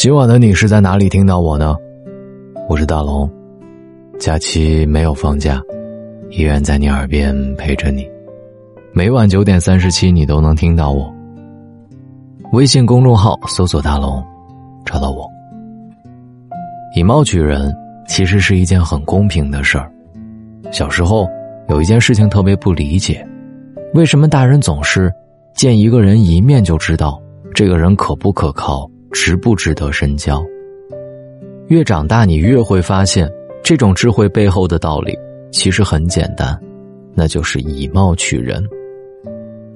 今晚的你是在哪里听到我呢？我是大龙，假期没有放假，依然在你耳边陪着你。每晚九点三十七，你都能听到我。微信公众号搜索“大龙”，找到我。以貌取人其实是一件很公平的事儿。小时候有一件事情特别不理解，为什么大人总是见一个人一面就知道这个人可不可靠？值不值得深交？越长大，你越会发现，这种智慧背后的道理其实很简单，那就是以貌取人。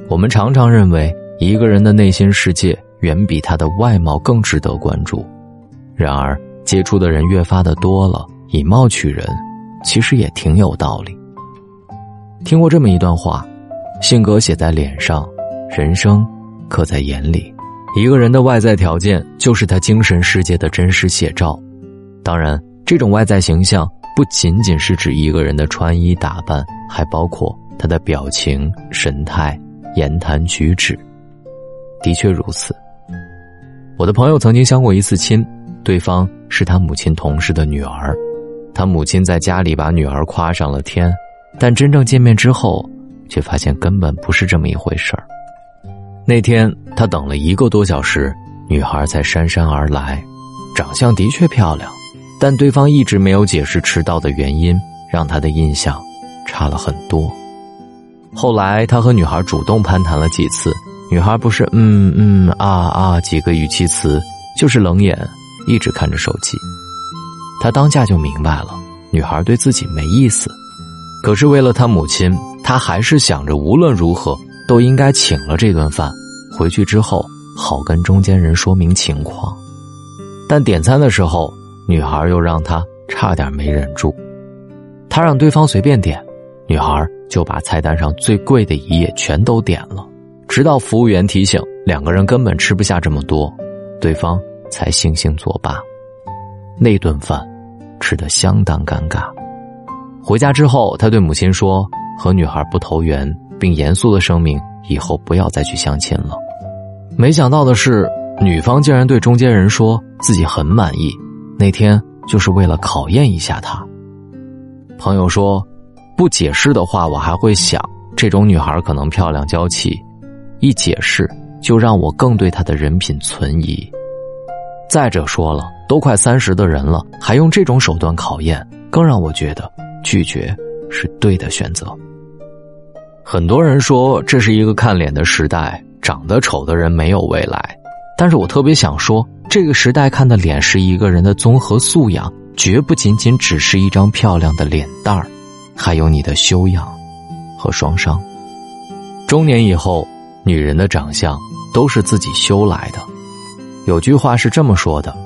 我们常常认为一个人的内心世界远比他的外貌更值得关注，然而接触的人越发的多了，以貌取人其实也挺有道理。听过这么一段话：性格写在脸上，人生刻在眼里。一个人的外在条件就是他精神世界的真实写照，当然，这种外在形象不仅仅是指一个人的穿衣打扮，还包括他的表情、神态、言谈举止。的确如此。我的朋友曾经相过一次亲，对方是他母亲同事的女儿，他母亲在家里把女儿夸上了天，但真正见面之后，却发现根本不是这么一回事儿。那天他等了一个多小时，女孩才姗姗而来，长相的确漂亮，但对方一直没有解释迟到的原因，让他的印象差了很多。后来他和女孩主动攀谈了几次，女孩不是嗯嗯啊啊几个语气词，就是冷眼一直看着手机。他当下就明白了，女孩对自己没意思，可是为了他母亲，他还是想着无论如何。都应该请了这顿饭，回去之后好跟中间人说明情况。但点餐的时候，女孩又让他差点没忍住。他让对方随便点，女孩就把菜单上最贵的一页全都点了。直到服务员提醒两个人根本吃不下这么多，对方才悻悻作罢。那顿饭吃得相当尴尬。回家之后，他对母亲说：“和女孩不投缘。”并严肃的声明以后不要再去相亲了。没想到的是，女方竟然对中间人说自己很满意，那天就是为了考验一下他。朋友说，不解释的话，我还会想这种女孩可能漂亮娇气；一解释，就让我更对她的人品存疑。再者说了，都快三十的人了，还用这种手段考验，更让我觉得拒绝是对的选择。很多人说这是一个看脸的时代，长得丑的人没有未来。但是我特别想说，这个时代看的脸是一个人的综合素养，绝不仅仅只是一张漂亮的脸蛋儿，还有你的修养和双商。中年以后，女人的长相都是自己修来的。有句话是这么说的：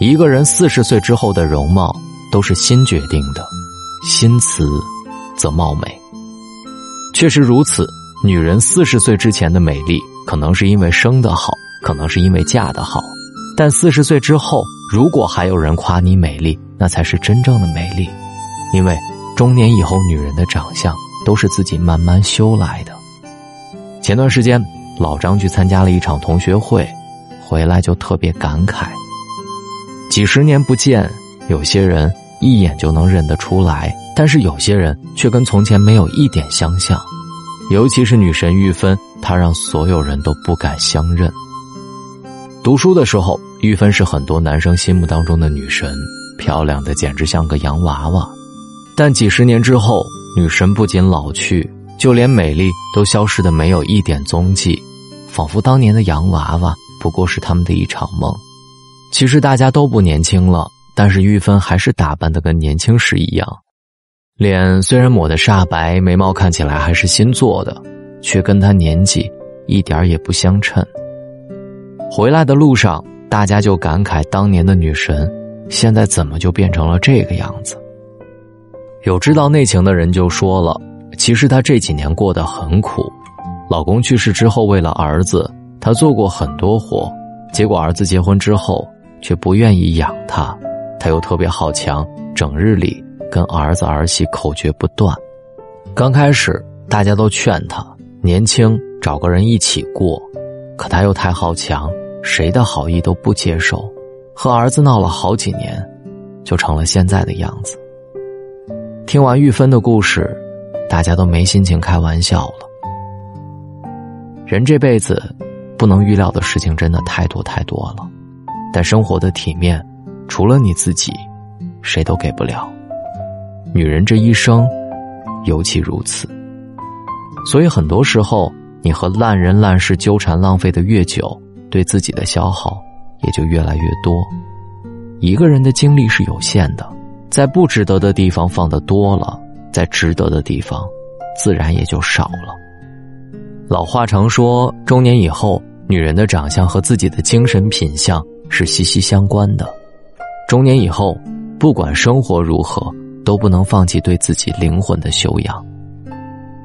一个人四十岁之后的容貌都是心决定的，心慈则貌美。确实如此，女人四十岁之前的美丽，可能是因为生的好，可能是因为嫁的好，但四十岁之后，如果还有人夸你美丽，那才是真正的美丽。因为中年以后，女人的长相都是自己慢慢修来的。前段时间，老张去参加了一场同学会，回来就特别感慨：几十年不见，有些人一眼就能认得出来。但是有些人却跟从前没有一点相像，尤其是女神玉芬，她让所有人都不敢相认。读书的时候，玉芬是很多男生心目当中的女神，漂亮的简直像个洋娃娃。但几十年之后，女神不仅老去，就连美丽都消失的没有一点踪迹，仿佛当年的洋娃娃不过是他们的一场梦。其实大家都不年轻了，但是玉芬还是打扮的跟年轻时一样。脸虽然抹得煞白，眉毛看起来还是新做的，却跟他年纪一点也不相称。回来的路上，大家就感慨当年的女神，现在怎么就变成了这个样子？有知道内情的人就说了，其实她这几年过得很苦，老公去世之后，为了儿子，她做过很多活，结果儿子结婚之后，却不愿意养她，她又特别好强，整日里。跟儿子儿媳口诀不断，刚开始大家都劝他年轻找个人一起过，可他又太好强，谁的好意都不接受。和儿子闹了好几年，就成了现在的样子。听完玉芬的故事，大家都没心情开玩笑了。人这辈子，不能预料的事情真的太多太多了，但生活的体面，除了你自己，谁都给不了。女人这一生，尤其如此。所以很多时候，你和烂人烂事纠缠浪费的越久，对自己的消耗也就越来越多。一个人的精力是有限的。在不值得的地方放的多了，在值得的地方，自然也就少了。老话常说，中年以后，女人的长相和自己的精神品相是息息相关的。中年以后，不管生活如何，都不能放弃对自己灵魂的修养。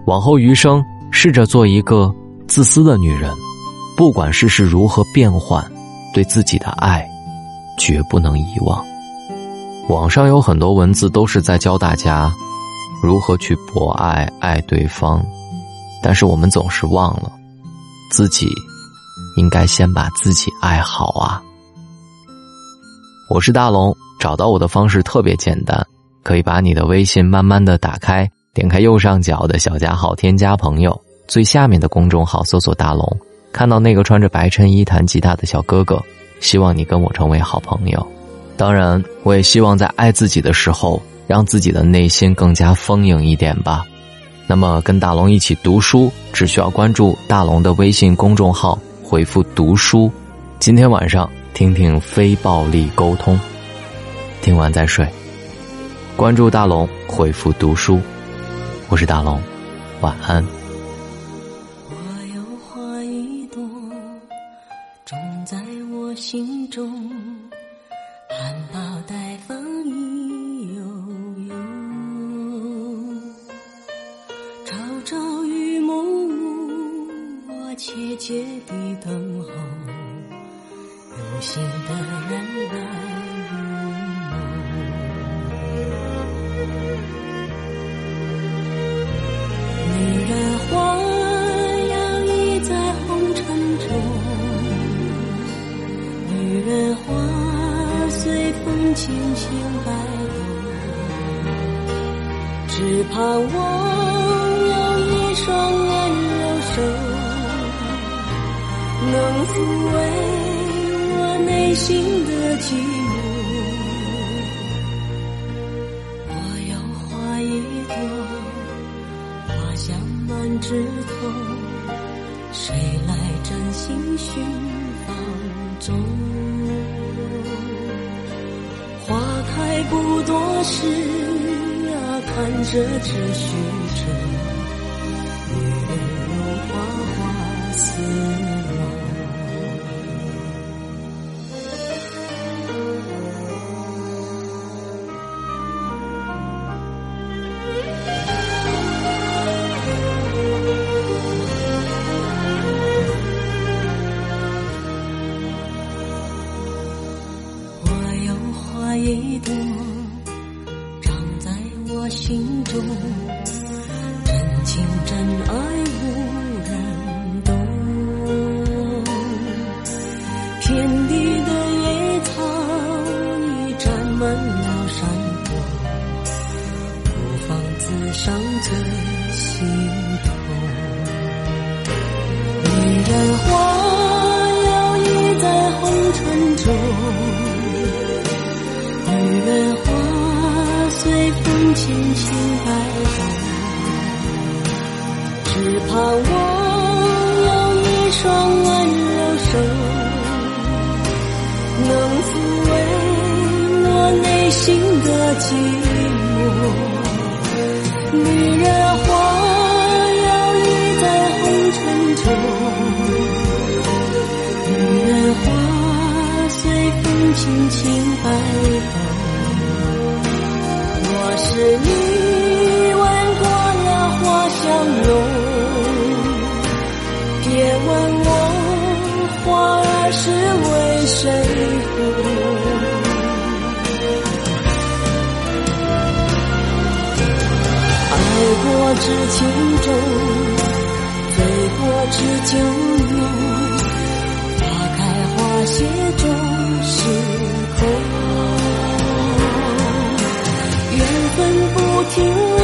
往后余生，试着做一个自私的女人，不管世事如何变幻，对自己的爱，绝不能遗忘。网上有很多文字都是在教大家如何去博爱爱对方，但是我们总是忘了自己应该先把自己爱好啊！我是大龙，找到我的方式特别简单，可以把你的微信慢慢的打开，点开右上角的小加号，添加朋友，最下面的公众号搜索大龙，看到那个穿着白衬衣弹吉他的小哥哥，希望你跟我成为好朋友。当然，我也希望在爱自己的时候，让自己的内心更加丰盈一点吧。那么，跟大龙一起读书，只需要关注大龙的微信公众号，回复“读书”。今天晚上听听非暴力沟通，听完再睡。关注大龙，回复“读书”，我是大龙，晚安。我有花一朵，种在我心中。含苞待放意悠悠，朝朝与暮暮，我切切地等候，有心的人来能抚慰我内心的寂寞。我有花一朵，花香满枝头，谁来真心寻芳踪？花开不多时啊，看着这虚着，女人如花花似。轻轻摆动，只盼望有一双温柔手，能抚慰我内心的寂寞。女人花摇曳在红尘中，女人花随风轻轻摆动。我是你相拥别问我花儿是为谁红爱过知情重醉过知酒浓花开花谢终是空。缘分不停